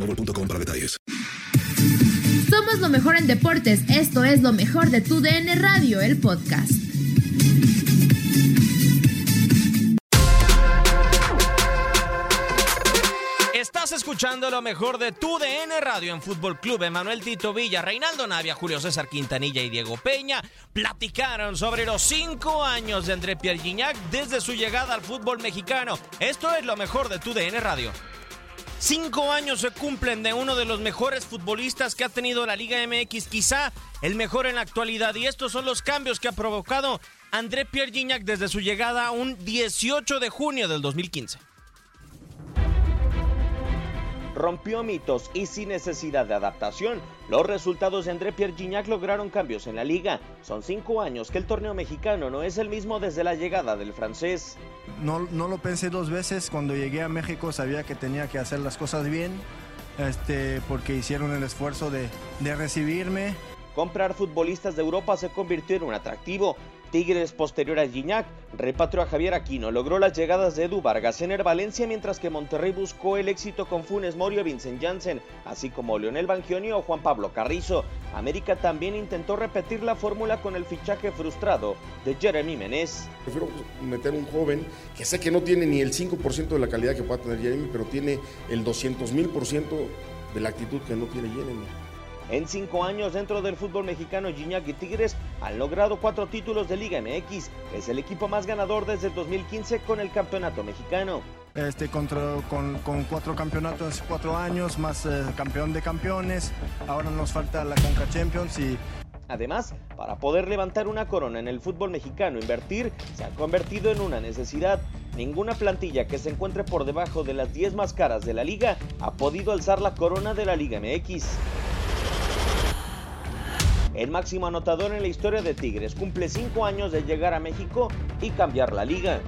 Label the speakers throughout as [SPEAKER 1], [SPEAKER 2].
[SPEAKER 1] boostmobile.com para detalles.
[SPEAKER 2] Somos lo mejor en deportes. Esto es lo mejor de tu DN Radio, el podcast.
[SPEAKER 3] Estás escuchando lo mejor de tu DN Radio en Fútbol Club. Emanuel Tito Villa, Reinaldo Navia, Julio César Quintanilla y Diego Peña platicaron sobre los cinco años de André Pierre Gignac desde su llegada al fútbol mexicano. Esto es lo mejor de tu DN Radio. Cinco años se cumplen de uno de los mejores futbolistas que ha tenido la Liga MX, quizá el mejor en la actualidad. Y estos son los cambios que ha provocado André Pierre Gignac desde su llegada un 18 de junio del 2015 rompió mitos y sin necesidad de adaptación. Los resultados de André Pierre Gignac lograron cambios en la liga. Son cinco años que el torneo mexicano no es el mismo desde la llegada del francés.
[SPEAKER 4] No, no lo pensé dos veces. Cuando llegué a México sabía que tenía que hacer las cosas bien, este, porque hicieron el esfuerzo de, de recibirme.
[SPEAKER 3] Comprar futbolistas de Europa se convirtió en un atractivo. Tigres posterior a Gignac repatrió a Javier Aquino, logró las llegadas de Edu Vargas en el Valencia, mientras que Monterrey buscó el éxito con Funes Morio, Vincent Janssen, así como Leonel Bangioni o Juan Pablo Carrizo. América también intentó repetir la fórmula con el fichaje frustrado de Jeremy Menez.
[SPEAKER 5] Prefiero meter un joven que sé que no tiene ni el 5% de la calidad que pueda tener Jeremy, pero tiene el 200 mil por ciento de la actitud que no tiene Jeremy.
[SPEAKER 3] En cinco años dentro del fútbol mexicano, Gignac y Tigres han logrado cuatro títulos de Liga MX. Es el equipo más ganador desde el 2015 con el campeonato mexicano.
[SPEAKER 4] Este, contra, con, con, cuatro campeonatos, cuatro años, más eh, campeón de campeones. Ahora nos falta la Conca Champions y
[SPEAKER 3] Además, para poder levantar una corona en el fútbol mexicano, invertir se ha convertido en una necesidad. Ninguna plantilla que se encuentre por debajo de las 10 más caras de la liga ha podido alzar la corona de la Liga MX. El máximo anotador en la historia de Tigres cumple 5 años de llegar a México y cambiar la liga.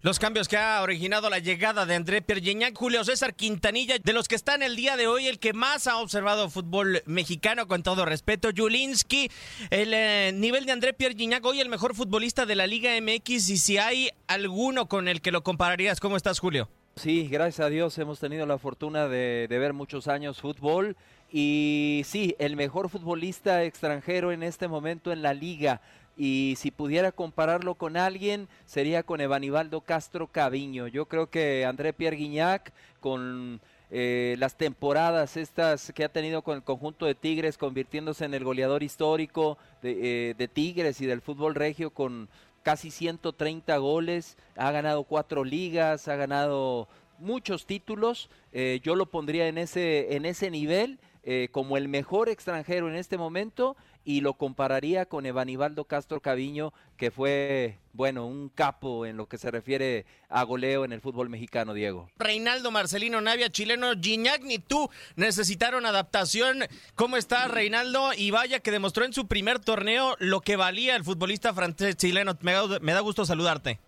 [SPEAKER 3] Los cambios que ha originado la llegada de André Pierre Gignac, Julio César Quintanilla, de los que están el día de hoy, el que más ha observado fútbol mexicano, con todo respeto, Julinski, el eh, nivel de André Pierre Gignac, hoy el mejor futbolista de la Liga MX, y si hay alguno con el que lo compararías, ¿cómo estás, Julio?
[SPEAKER 6] Sí, gracias a Dios hemos tenido la fortuna de, ver muchos años fútbol y sí, el mejor futbolista extranjero en este momento en la liga y si pudiera compararlo con alguien sería con Evanibaldo Castro Caviño. Yo creo que André Pierre Guignac con eh, las temporadas estas que ha tenido con el conjunto de Tigres convirtiéndose en el goleador histórico de, eh, de Tigres y del fútbol regio con casi 130 goles, ha ganado cuatro ligas, ha ganado muchos títulos. Eh, yo lo pondría en ese, en ese nivel eh, como el mejor extranjero en este momento y lo compararía con Evanibaldo Castro Caviño, que fue, bueno, un capo en lo que se refiere a goleo en el fútbol mexicano, Diego.
[SPEAKER 3] Reinaldo Marcelino Navia, chileno, Gignac ni tú necesitaron adaptación. ¿Cómo está Reinaldo? Y vaya que demostró en su primer torneo lo que valía el futbolista francés chileno. Me da, me da gusto saludarte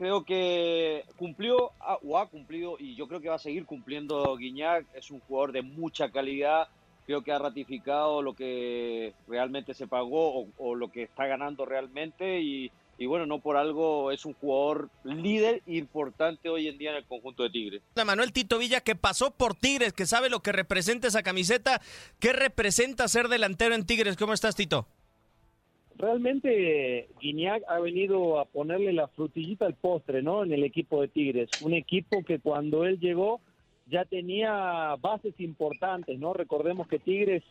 [SPEAKER 7] creo que cumplió o ha cumplido y yo creo que va a seguir cumpliendo Guiñac. Es un jugador de mucha calidad. Creo que ha ratificado lo que realmente se pagó o, lo que está ganando realmente y, y, bueno, no por algo es un jugador líder importante hoy en día en el conjunto de Tigres.
[SPEAKER 3] Manuel Tito Villa que pasó por Tigres, que sabe lo que representa esa camiseta. ¿Qué representa ser delantero en Tigres? ¿Cómo estás, Tito?
[SPEAKER 8] realmente Guiñac ha venido a ponerle la frutillita al postre, ¿no? En el equipo de Tigres, un equipo que cuando él llegó ya tenía bases importantes, ¿no? Recordemos que Tigres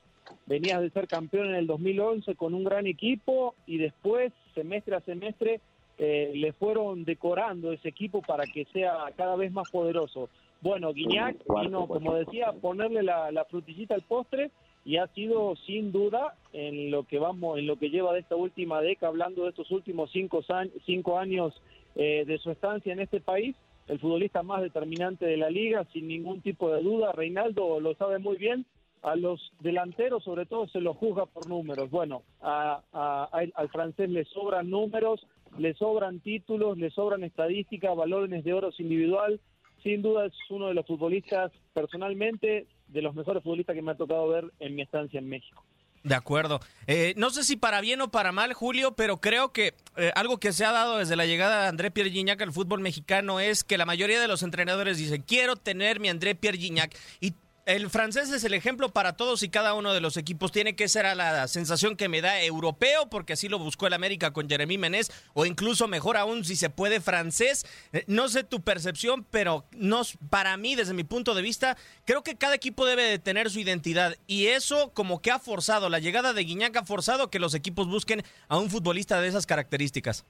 [SPEAKER 8] venía de ser campeón en el 2011 con un gran equipo y después, semestre a semestre, eh, le fueron decorando ese equipo para que sea cada vez más poderoso. Bueno, Guiñac vino, como decía, a ponerle la, la frutillita al postre y ha sido sin duda en lo que vamos, en lo que lleva de esta última década, hablando de estos últimos cinco, cinco años eh, de su estancia en este país, el futbolista más determinante de la liga, sin ningún tipo de duda. Reinaldo lo sabe muy bien. A los delanteros, sobre todo, se los juzga por números. Bueno, al francés le sobran números, le sobran títulos, le sobran estadísticas, valores de oro individual. Sin duda es uno de los futbolistas, personalmente, de los mejores futbolistas que me ha tocado ver en mi estancia en México.
[SPEAKER 3] De acuerdo. Eh, no sé si para bien o para mal, Julio, pero creo que eh, algo que se ha dado desde la llegada de André Pierre Gignac al fútbol mexicano es que la mayoría de los entrenadores dicen, quiero tener mi André Pierre Gignac. Y el francés es el ejemplo para todos y cada uno de los equipos. Tiene que ser a la sensación que me da europeo, porque así lo buscó el América con Jeremy Menez, o incluso mejor aún si se puede francés. Eh, no sé tu percepción, pero no, para mí, desde mi punto de vista, creo que cada equipo debe de tener su identidad. Y eso como que ha forzado, la llegada de Guiñac ha forzado que los equipos busquen a un futbolista de esas características.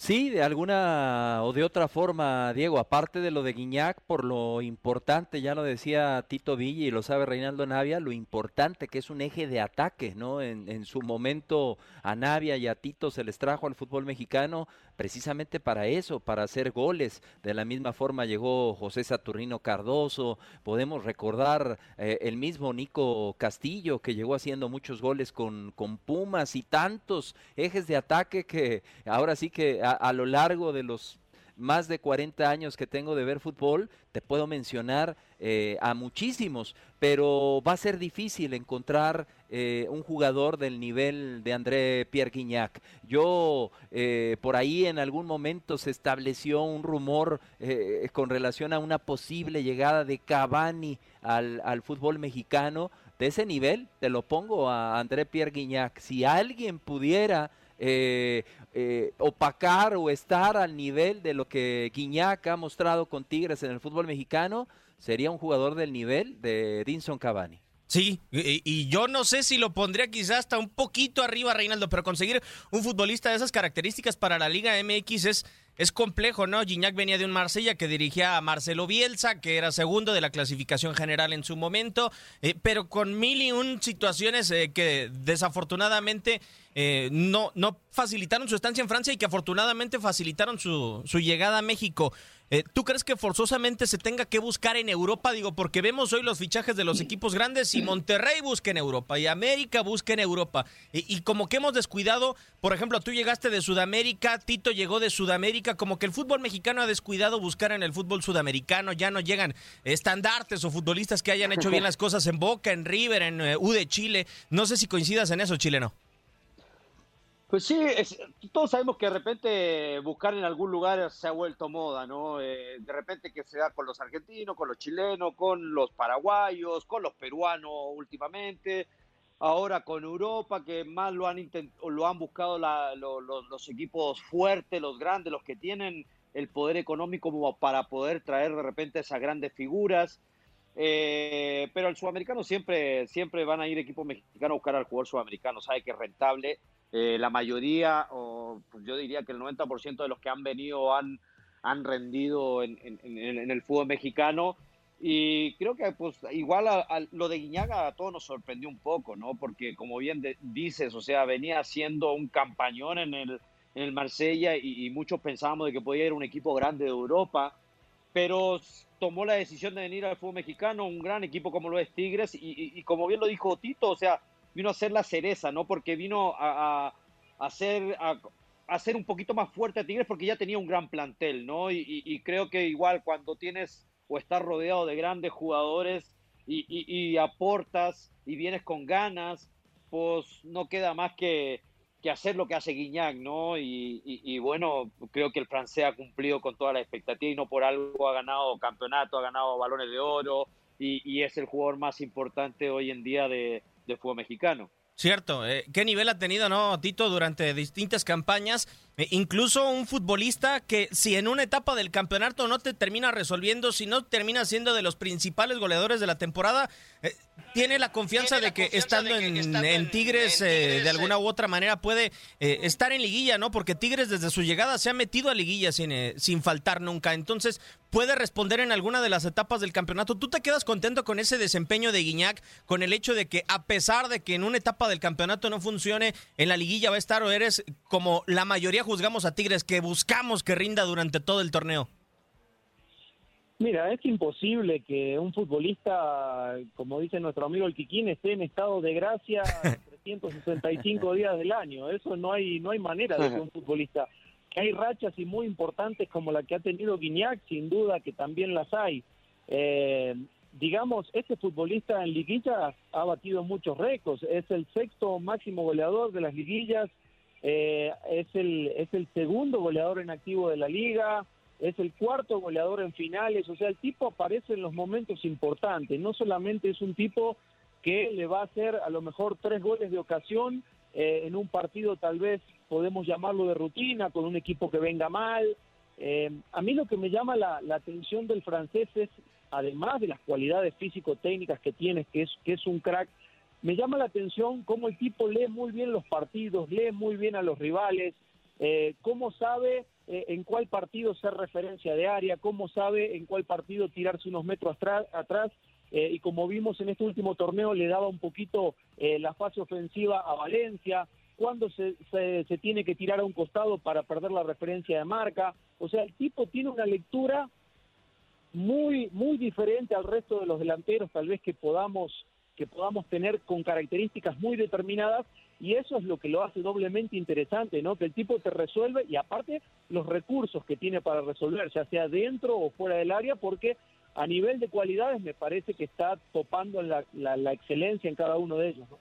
[SPEAKER 6] Sí, de alguna o de otra forma, Diego, aparte de lo de Guiñac, por lo importante, ya lo decía Tito Villa y lo sabe Reinaldo Navia, lo importante que es un eje de ataque, ¿no? En, en su momento a Navia y a Tito se les trajo al fútbol mexicano precisamente para eso, para hacer goles. De la misma forma llegó José Saturnino Cardoso, podemos recordar eh, el mismo Nico Castillo que llegó haciendo muchos goles con, con Pumas y tantos ejes de ataque que ahora sí que a, lo largo de los más de 40 años que tengo de ver fútbol, te puedo mencionar eh, a muchísimos, pero va a ser difícil encontrar eh, un jugador del nivel de André Pierre Guignac. Yo, eh, por ahí en algún momento se estableció un rumor con relación a una posible llegada de Cavani al, al fútbol mexicano. De ese nivel, te lo pongo a André Pierre Guignac. Si alguien pudiera eh, eh, opacar o estar al nivel de lo que Guiñac ha mostrado con Tigres en el fútbol mexicano, sería un jugador del nivel de Dinson Cavani.
[SPEAKER 3] Sí, y, yo no sé si lo pondría quizás hasta un poquito arriba, Reinaldo, pero conseguir un futbolista de esas características para la Liga MX es, es complejo, ¿no? Gignac venía de un Marsella que dirigía a Marcelo Bielsa, que era segundo de la clasificación general en su momento, eh, pero con mil y un situaciones que desafortunadamente eh, no, no facilitaron su estancia en Francia y que afortunadamente facilitaron su, su llegada a México. Eh, ¿Tú crees que forzosamente se tenga que buscar en Europa? Digo, porque vemos hoy los fichajes de los equipos grandes y Monterrey busca en Europa y América busca en Europa. Y, como que hemos descuidado, por ejemplo, tú llegaste de Sudamérica, Tito llegó de Sudamérica, como que el fútbol mexicano ha descuidado buscar en el fútbol sudamericano, ya no llegan estandartes o futbolistas que hayan hecho bien las cosas en Boca, en River, en eh, U de Chile. No sé si coincidas en eso, chileno.
[SPEAKER 7] Pues sí, todos sabemos que de repente buscar en algún lugar se ha vuelto moda, ¿no? Eh, de repente que se da con los argentinos, con los chilenos, con los paraguayos, con los peruanos últimamente, ahora con Europa, que más lo han, lo han buscado los equipos fuertes, los grandes, los que tienen el poder económico para poder traer de repente esas grandes figuras. Eh, pero al sudamericano siempre, siempre van a ir equipos mexicanos a buscar al jugador sudamericano, sabe que es rentable Eh, la mayoría, o pues yo diría que el 90% de los que han venido han, han rendido en, en, el fútbol mexicano. Y creo que pues igual a, lo de Guiñaga a todos nos sorprendió un poco, ¿no? Porque como bien dices, o sea, venía siendo un campañón en el, en el Marsella y, muchos pensábamos de que podía ir un equipo grande de Europa, pero tomó la decisión de venir al fútbol mexicano, un gran equipo como lo es Tigres, y, como bien lo dijo Tito, o sea, vino a ser la cereza, ¿no? Porque vino a, a, a, hacer un poquito más fuerte a Tigres porque ya tenía un gran plantel, ¿no? Y, creo que igual cuando tienes o estás rodeado de grandes jugadores y, aportas y vienes con ganas, pues no queda más que, que hacer lo que hace Guiñac, ¿no? Y, bueno, creo que el francés ha cumplido con toda la expectativa y no por algo ha ganado campeonato, ha ganado balones de oro y, es el jugador más importante hoy en día de, de fútbol mexicano.
[SPEAKER 3] Cierto, eh, qué nivel ha tenido, ¿no, Tito, durante distintas campañas? Eh, incluso un futbolista que si en una etapa del campeonato no te termina resolviendo, si no termina siendo de los principales goleadores de la temporada, eh, tiene la confianza, de, que estando en, Tigres, de alguna u otra manera puede estar en liguilla, ¿no? Porque Tigres desde su llegada se ha metido a liguilla sin, sin faltar nunca. Entonces, puede responder en alguna de las etapas del campeonato. ¿Tú te quedas contento con ese desempeño de Guiñac, con el hecho de que a pesar de que en una etapa del campeonato no funcione, en la liguilla va a estar o eres como la mayoría juzgamos a Tigres, que buscamos que rinda durante todo el torneo?
[SPEAKER 8] Mira, es imposible que un futbolista, como dice nuestro amigo el Quiquín, esté en estado de gracia 365 días del año. Eso no hay, no hay manera de que un futbolista hay rachas y muy importantes como la que ha tenido Guiñac, sin duda que también las hay. Eh, digamos, este futbolista en liguillas ha batido muchos récords, es el sexto máximo goleador de las liguillas, eh, es, el, es el segundo goleador en activo de la liga, es el cuarto goleador en finales, o sea, el tipo aparece en los momentos importantes, no solamente es un tipo que le va a hacer a lo mejor tres goles de ocasión eh, en un partido tal vez podemos llamarlo de rutina, con un equipo que venga mal. Eh, a mí lo que me llama la, atención del francés es, además de las cualidades físico-técnicas que tiene, que es, que es un crack, me llama la atención cómo el tipo lee muy bien los partidos, lee muy bien a los rivales, eh, cómo sabe eh, en cuál partido ser referencia de área, cómo sabe en cuál partido tirarse unos metros atrás, y como vimos en este último torneo le daba un poquito la fase ofensiva a Valencia, cuándo se, se, tiene que tirar a un costado para perder la referencia de marca. O sea, el tipo tiene una lectura muy, muy diferente al resto de los delanteros, tal vez que podamos, que podamos tener con características muy determinadas, y eso es lo que lo hace doblemente interesante, ¿no? Que el tipo te resuelve y aparte los recursos que tiene para resolver, ya sea dentro o fuera del área, porque a nivel de cualidades me parece que está topando la, la, excelencia en cada uno de ellos. ¿no?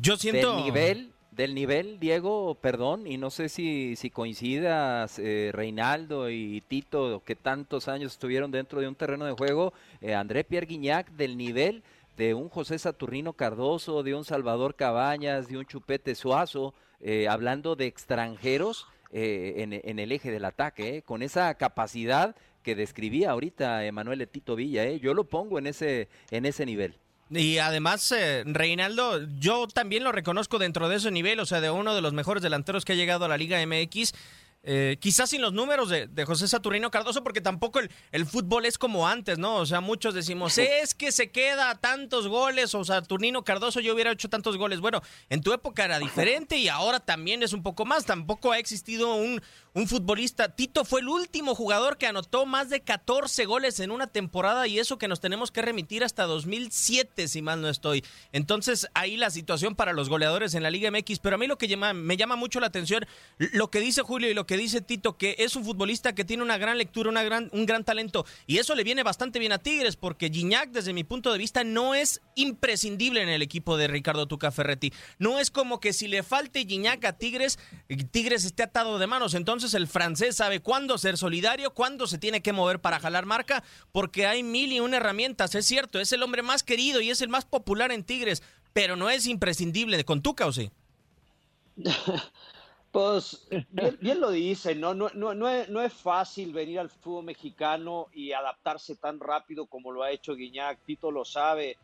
[SPEAKER 3] Yo siento...
[SPEAKER 6] De nivel, del nivel, Diego, perdón, y no sé si, si coincidas, eh, Reinaldo y Tito, que tantos años estuvieron dentro de un terreno de juego, eh, André Pierre Guignac, del nivel de un José Saturnino Cardoso, de un Salvador Cabañas, de un Chupete Suazo, eh, hablando de extranjeros en, en, el eje del ataque, con esa capacidad que describía ahorita Emanuel Tito Villa, yo lo pongo en ese, en ese nivel.
[SPEAKER 3] Y además, eh, Reinaldo, yo también lo reconozco dentro de ese nivel, o sea, de uno de los mejores delanteros que ha llegado a la Liga MX. Eh, quizás sin los números de, José Saturnino Cardoso, porque tampoco el, fútbol es como antes, ¿no? O sea, muchos decimos, es que se queda tantos goles, o Saturnino Cardoso yo hubiera hecho tantos goles. Bueno, en tu época era diferente y ahora también es un poco más. Tampoco ha existido un, un futbolista. Tito fue el último jugador que anotó más de 14 goles en una temporada y eso que nos tenemos que remitir hasta 2007, si mal no estoy. Entonces, ahí la situación para los goleadores en la Liga MX. Pero a mí lo que me llama mucho la atención, lo que dice Julio y lo que dice Tito, que es un futbolista que tiene una gran lectura, una gran, un gran talento. Y eso le viene bastante bien a Tigres, porque Gignac, desde mi punto de vista, no es imprescindible en el equipo de Ricardo Tuca Ferretti. No es como que si le falte Gignac a Tigres, Tigres esté atado de manos. Entonces el francés sabe cuándo ser solidario, cuándo se tiene que mover para jalar marca, porque hay mil y una herramientas. Es cierto, es el hombre más querido y es el más popular en Tigres, pero no es imprescindible con Tuca, ¿o sí?
[SPEAKER 7] Pues bien, lo dice, ¿no? No, no, no, es, no, es, fácil venir al fútbol mexicano y adaptarse tan rápido como lo ha hecho Guiñac, Tito lo sabe.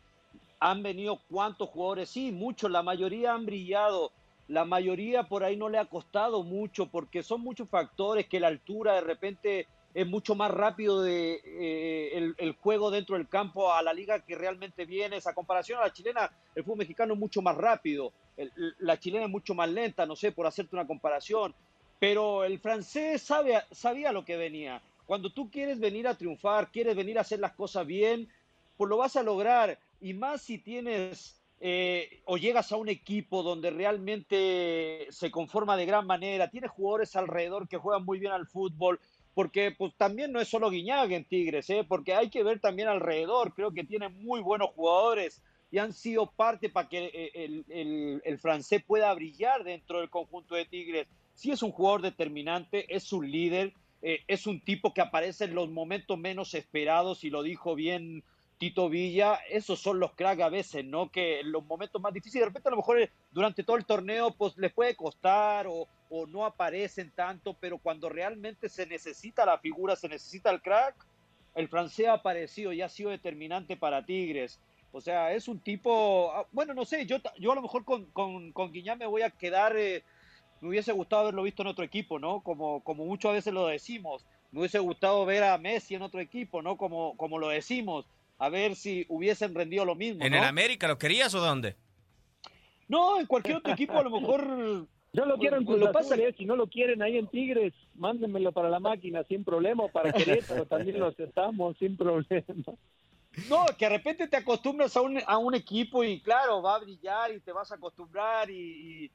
[SPEAKER 7] Han venido cuántos jugadores, sí, muchos, la mayoría han brillado, la mayoría por ahí no le ha costado mucho porque son muchos factores que la altura de repente es mucho más rápido de, eh, el, juego dentro del campo a la liga que realmente viene. Esa comparación a la chilena, el fútbol mexicano es mucho más rápido, la chilena es mucho más lenta, no sé, por hacerte una comparación. Pero el francés sabe, sabía lo que venía. Cuando tú quieres venir a triunfar, quieres venir a hacer las cosas bien, pues lo vas a lograr. Y más si tienes eh, o llegas a un equipo donde realmente se conforma de gran manera, tienes jugadores alrededor que juegan muy bien al fútbol, porque pues también no es solo Guiñaga en Tigres, ¿eh? porque hay que ver también alrededor, creo que tiene muy buenos jugadores y han sido parte para que eh, el, francés pueda brillar dentro del conjunto de Tigres. Sí es un jugador determinante, es un líder, eh, es un tipo que aparece en los momentos menos esperados y lo dijo bien Tito Villa, esos son los cracks a veces, ¿no? Que en los momentos más difíciles, de repente a lo mejor durante todo el torneo, pues les puede costar o no aparecen tanto, pero cuando realmente se necesita la figura, se necesita el crack, el francés ha aparecido y ha sido determinante para Tigres. O sea, es un tipo, ah, bueno, no sé, yo, yo a lo mejor con, con, con Guiñán me voy a quedar, eh, me hubiese gustado haberlo visto en otro equipo, ¿no? Como, como muchas veces lo decimos, me hubiese gustado ver a Messi en otro equipo, ¿no? Como, como lo decimos, a ver si hubiesen rendido lo mismo.
[SPEAKER 3] ¿En el América lo querías o dónde?
[SPEAKER 7] No, en cualquier otro equipo a lo mejor
[SPEAKER 8] yo lo quiero en Cruz lo pasa si no lo quieren ahí en Tigres, mándenmelo para la máquina sin problema, o para Querétaro también lo aceptamos sin problema.
[SPEAKER 7] No, que de repente te acostumbras a un, a un equipo y claro, va a brillar y te vas a acostumbrar y,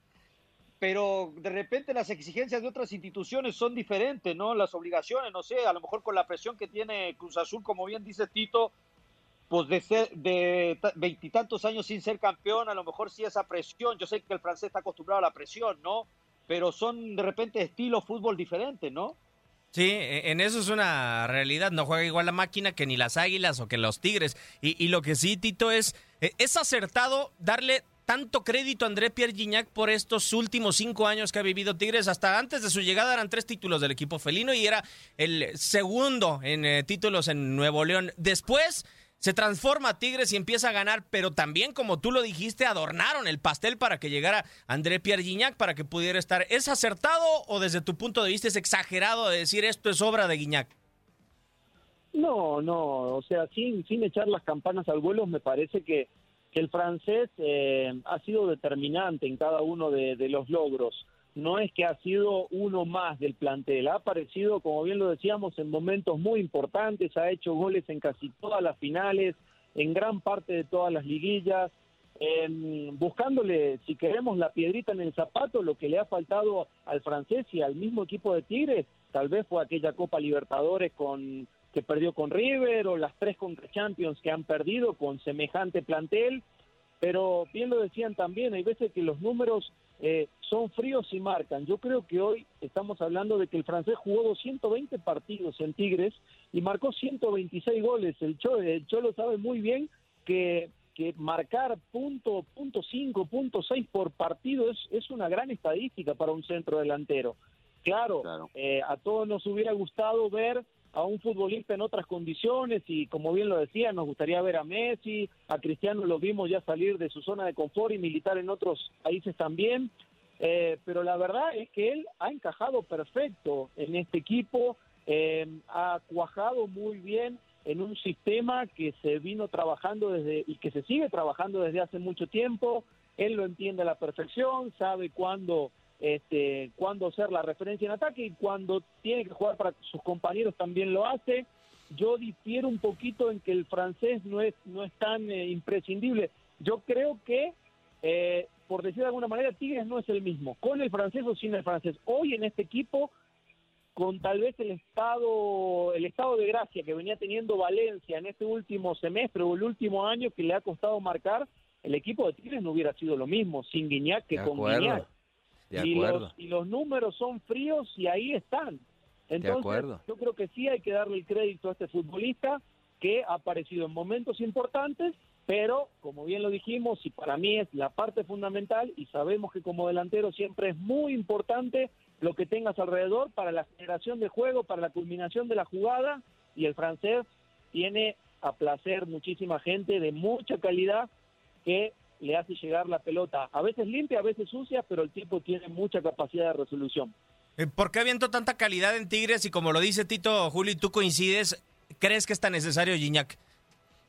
[SPEAKER 7] pero de repente las exigencias de otras instituciones son diferentes, ¿no? Las obligaciones, no sé, a lo mejor con la presión que tiene Cruz Azul, como bien dice Tito, pues de ser de veintitantos años sin ser campeón, a lo mejor sí esa presión. Yo sé que el francés está acostumbrado a la presión, ¿no? Pero son de repente estilos fútbol diferentes, ¿no?
[SPEAKER 3] Sí, e, en eso es una realidad. No juega igual la máquina que ni las águilas o que los tigres. Y, lo que sí, Tito, es, e, es acertado darle tanto crédito a André Pierre Gignac por estos últimos cinco años que ha vivido Tigres. Hasta antes de su llegada eran tres títulos del equipo felino y era el segundo en eh, títulos en Nuevo León. Después se transforma Tigres y empieza a ganar, pero también, como tú lo dijiste, adornaron el pastel para que llegara André Pierre Guignac para que pudiera estar. ¿Es acertado o desde tu punto de vista es exagerado de decir esto es obra de Guignac?
[SPEAKER 8] No, no, o sea, sin, sin echar las campanas al vuelo, me parece que, el francés eh, ha sido determinante en cada uno de los logros no es que ha sido uno más del plantel, ha aparecido, como bien lo decíamos, en momentos muy importantes, ha hecho goles en casi todas las finales, en gran parte de todas las liguillas, buscándole, si queremos, la piedrita en el zapato, lo que le ha faltado al francés y al mismo equipo de Tigres, tal vez fue aquella Copa Libertadores con que perdió con River o las tres contra Champions que han perdido con semejante plantel, pero bien lo decían también, hay veces que los números eh, son fríos y marcan. Yo creo que hoy estamos hablando de que el francés jugó 220 partidos en Tigres y marcó 126 goles. El Cholo, el Cholo sabe muy bien que, que marcar punto, punto 5, punto 6 por partido es, es una gran estadística para un centro delantero. Claro, eh, a todos nos hubiera gustado ver a un futbolista en otras condiciones y como bien lo decía, nos gustaría ver a Messi, a Cristiano lo vimos ya salir de su zona de confort y militar en otros países también, eh, pero la verdad es que él ha encajado perfecto en este equipo, eh, ha cuajado muy bien en un sistema que se vino trabajando desde y que se sigue trabajando desde hace mucho tiempo, él lo entiende a la perfección, sabe cuándo este, cuando hacer la referencia en ataque y cuando tiene que jugar para sus compañeros también lo hace. Yo difiero un poquito en que el francés no es, no es tan eh, imprescindible. Yo creo que, eh, por decir de alguna manera, Tigres no es el mismo, con el francés o sin el francés. Hoy en este equipo, con tal vez el estado, el estado de gracia que venía teniendo Valencia en este último semestre o el último año que le ha costado marcar, el equipo de Tigres no hubiera sido lo mismo sin Guiñac que con Guiñac y, los, y los números son fríos y ahí están. Entonces, yo creo que sí hay que darle el crédito a este futbolista que ha aparecido en momentos importantes, pero como bien lo dijimos, y para mí es la parte fundamental, y sabemos que como delantero siempre es muy importante lo que tengas alrededor para la generación de juego, para la culminación de la jugada, y el francés tiene a placer muchísima gente de mucha calidad que le hace llegar la pelota, a veces limpia, a veces sucia, pero el tipo tiene mucha capacidad de resolución.
[SPEAKER 3] Eh, ¿Por qué aviento tanta calidad en Tigres y como lo dice Tito, Juli, tú coincides, crees que es tan necesario Gignac?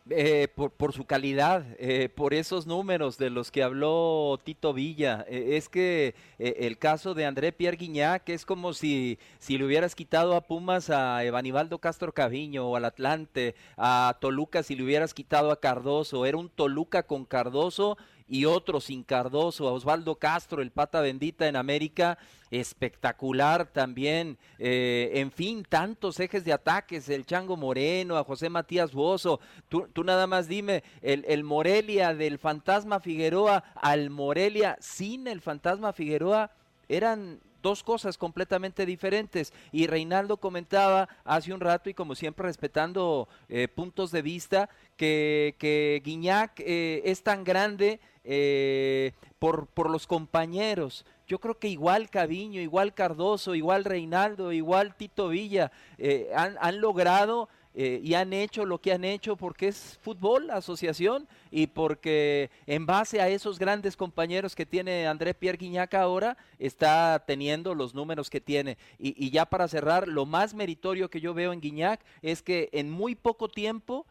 [SPEAKER 6] Eh, por, por, su calidad, eh, por esos números de los que habló Tito Villa. Eh, es que eh, el caso de André Pierre Guignac es como si, si le hubieras quitado a Pumas a Evanibaldo Castro Caviño o al Atlante, a Toluca si le hubieras quitado a Cardoso. Era un Toluca con Cardoso y otro sin Cardoso, a Osvaldo Castro, el pata bendita en América, espectacular también, eh, en fin, tantos ejes de ataques, el Chango Moreno, a José Matías Bozo, tú, tú nada más dime, el, el, Morelia del Fantasma Figueroa al Morelia sin el Fantasma Figueroa eran dos cosas completamente diferentes. Y Reinaldo comentaba hace un rato, y como siempre respetando eh, puntos de vista, que, que Guiñac eh, es tan grande eh, por, por los compañeros. Yo creo que igual Caviño, igual Cardoso, igual Reinaldo, igual Tito Villa eh, han, han, logrado eh, y han hecho lo que han hecho porque es fútbol, asociación, y porque en base a esos grandes compañeros que tiene André Pierre Guignac ahora, está teniendo los números que tiene. Y, y ya para cerrar, lo más meritorio que yo veo en Guignac es que en muy poco tiempo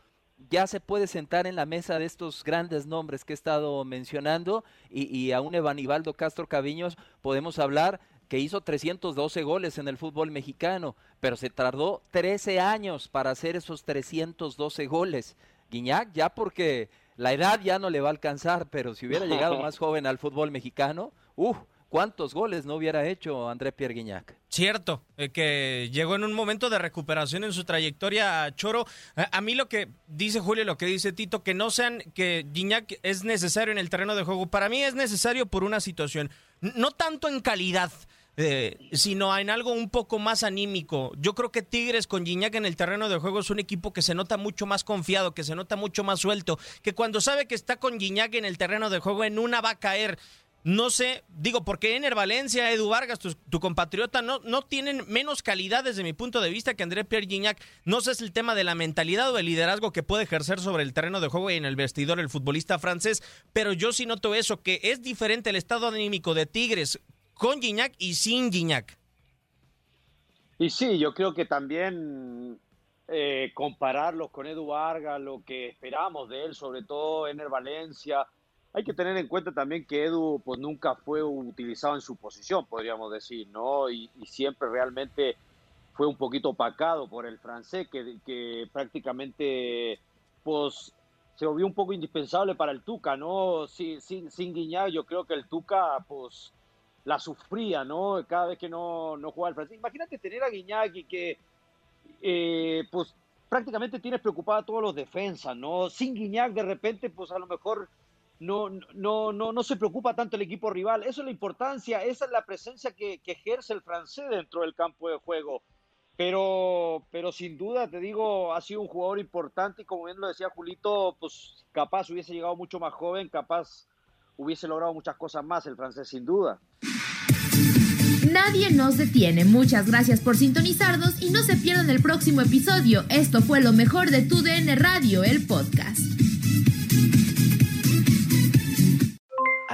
[SPEAKER 6] ya se puede sentar en la mesa de estos grandes nombres que he estado mencionando y, y a un Evanibaldo Castro Caviños podemos hablar que hizo 312 goles en el fútbol mexicano, pero se tardó 13 años para hacer esos 312 goles. Guiñac ya porque la edad ya no le va a alcanzar, pero si hubiera llegado más joven al fútbol mexicano, uff, ¿cuántos goles no hubiera hecho André Pierre Guignac?
[SPEAKER 3] Cierto, eh, que llegó en un momento de recuperación en su trayectoria Choro. A, a, mí lo que dice Julio, lo que dice Tito, que no sean, que Guignac es necesario en el terreno de juego. Para mí es necesario por una situación, no tanto en calidad, eh, sino en algo un poco más anímico. Yo creo que Tigres con Gignac en el terreno de juego es un equipo que se nota mucho más confiado, que se nota mucho más suelto, que cuando sabe que está con Gignac en el terreno de juego en una va a caer. No sé, digo, porque Ener Valencia, Edu Vargas, tu, compatriota, no, no tienen menos calidad desde mi punto de vista que André Pierre Gignac. No sé si es el tema de la mentalidad o el liderazgo que puede ejercer sobre el terreno de juego y en el vestidor el futbolista francés, pero yo sí noto eso, que es diferente el estado anímico de Tigres con Gignac y sin Gignac.
[SPEAKER 7] Y sí, yo creo que también eh, compararlos con Edu Vargas, lo que esperamos de él, sobre todo Ener Valencia, hay que tener en cuenta también que Edu pues nunca fue utilizado en su posición, podríamos decir, ¿no? Y, y siempre realmente fue un poquito opacado por el francés, que, que prácticamente pues se volvió un poco indispensable para el Tuca, ¿no? Sin, sin, sin Guiñac, yo creo que el Tuca pues la sufría, ¿no? Cada vez que no, no jugaba el francés. Imagínate tener a Guiñac y que, eh, pues, prácticamente tienes preocupado a todos los defensas, ¿no? Sin Guiñac, de repente, pues, a lo mejor no, no, no, no se preocupa tanto el equipo rival. Eso es la importancia, esa es la presencia que, que ejerce el francés dentro del campo de juego. Pero, pero sin duda, te digo, ha sido un jugador importante y como bien lo decía Julito, pues capaz hubiese llegado mucho más joven, capaz hubiese logrado muchas cosas más el francés, sin duda.
[SPEAKER 2] Nadie nos detiene. Muchas gracias por sintonizarnos y no se pierdan el próximo episodio. Esto fue lo mejor de Tu DN Radio, el podcast.